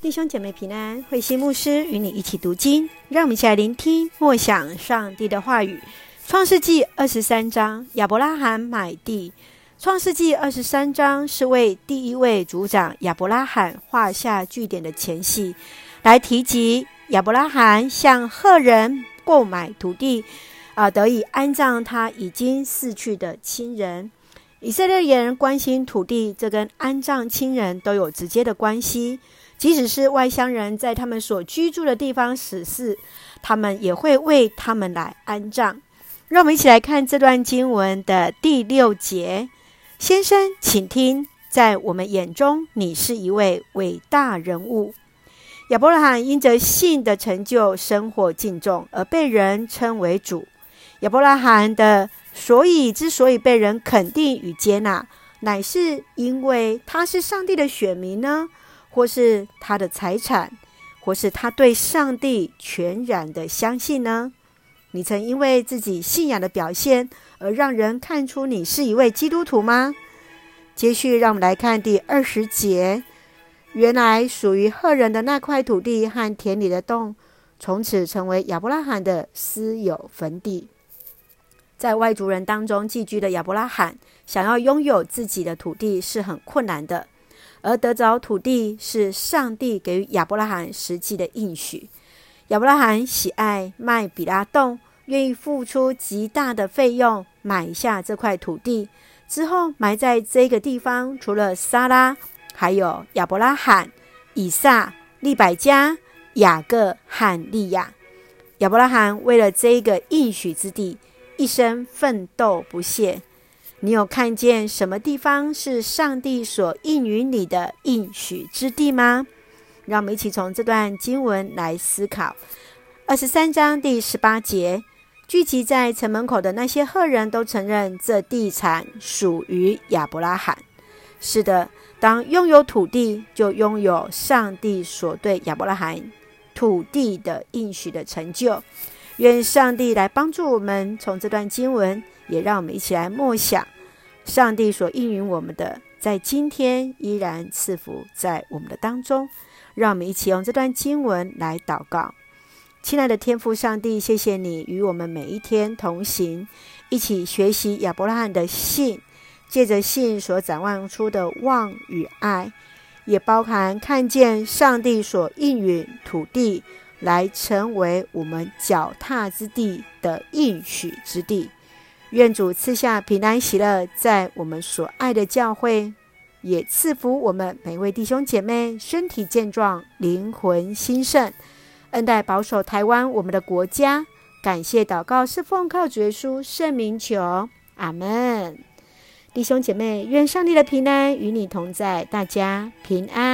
弟兄姐妹平安，慧馨牧师与你一起读经，让我们一起来聆听默想上帝的话语。创世纪二十三章，亚伯拉罕买地。创世纪二十三章是为第一位族长亚伯拉罕画下句点的前戏，来提及亚伯拉罕向赫人购买土地，啊、得以安葬他已经逝去的亲人。以色列人关心土地，这跟安葬亲人都有直接的关系。即使是外乡人在他们所居住的地方死世，他们也会为他们来安葬。让我们一起来看这段经文的第六节。先生，请听，在我们眼中，你是一位伟大人物。亚伯拉罕因着信的成就，生活敬重，而被人称为主。亚伯拉罕的所以之所以被人肯定与接纳，乃是因为他是上帝的选民呢？或是他的财产，或是他对上帝全然的相信呢？你曾因为自己信仰的表现而让人看出你是一位基督徒吗？接续，让我们来看第二十节。原来属于赫人的那块土地和田里的洞，从此成为亚伯拉罕的私有坟地。在外族人当中寄居的亚伯拉罕，想要拥有自己的土地是很困难的。而得着土地是上帝给予亚伯拉罕实际的应许。亚伯拉罕喜爱麦比拉洞，愿意付出极大的费用买下这块土地。之后埋在这个地方，除了撒拉，还有亚伯拉罕、以撒、利百加、雅各和利亚。亚伯拉罕为了这个应许之地，一生奋斗不懈。你有看见什么地方是上帝所应允你的应许之地吗？让我们一起从这段经文来思考。二十三章第十八节，聚集在城门口的那些赫人都承认这地产属于亚伯拉罕。是的，当拥有土地，就拥有上帝所对亚伯拉罕土地的应许的成就。愿上帝来帮助我们，从这段经文。也让我们一起来默想，上帝所应允我们的，在今天依然赐福在我们的当中。让我们一起用这段经文来祷告。亲爱的天父上帝，谢谢你与我们每一天同行，一起学习亚伯拉罕的信，借着信所展望出的望与爱，也包含看见上帝所应允土地，来成为我们脚踏之地的应许之地。愿主赐下平安喜乐，在我们所爱的教会，也赐福我们每位弟兄姐妹身体健壮，灵魂兴盛，恩待保守台湾我们的国家。感谢祷告是奉靠主耶稣圣名求，阿门。弟兄姐妹，愿上帝的平安与你同在，大家平安。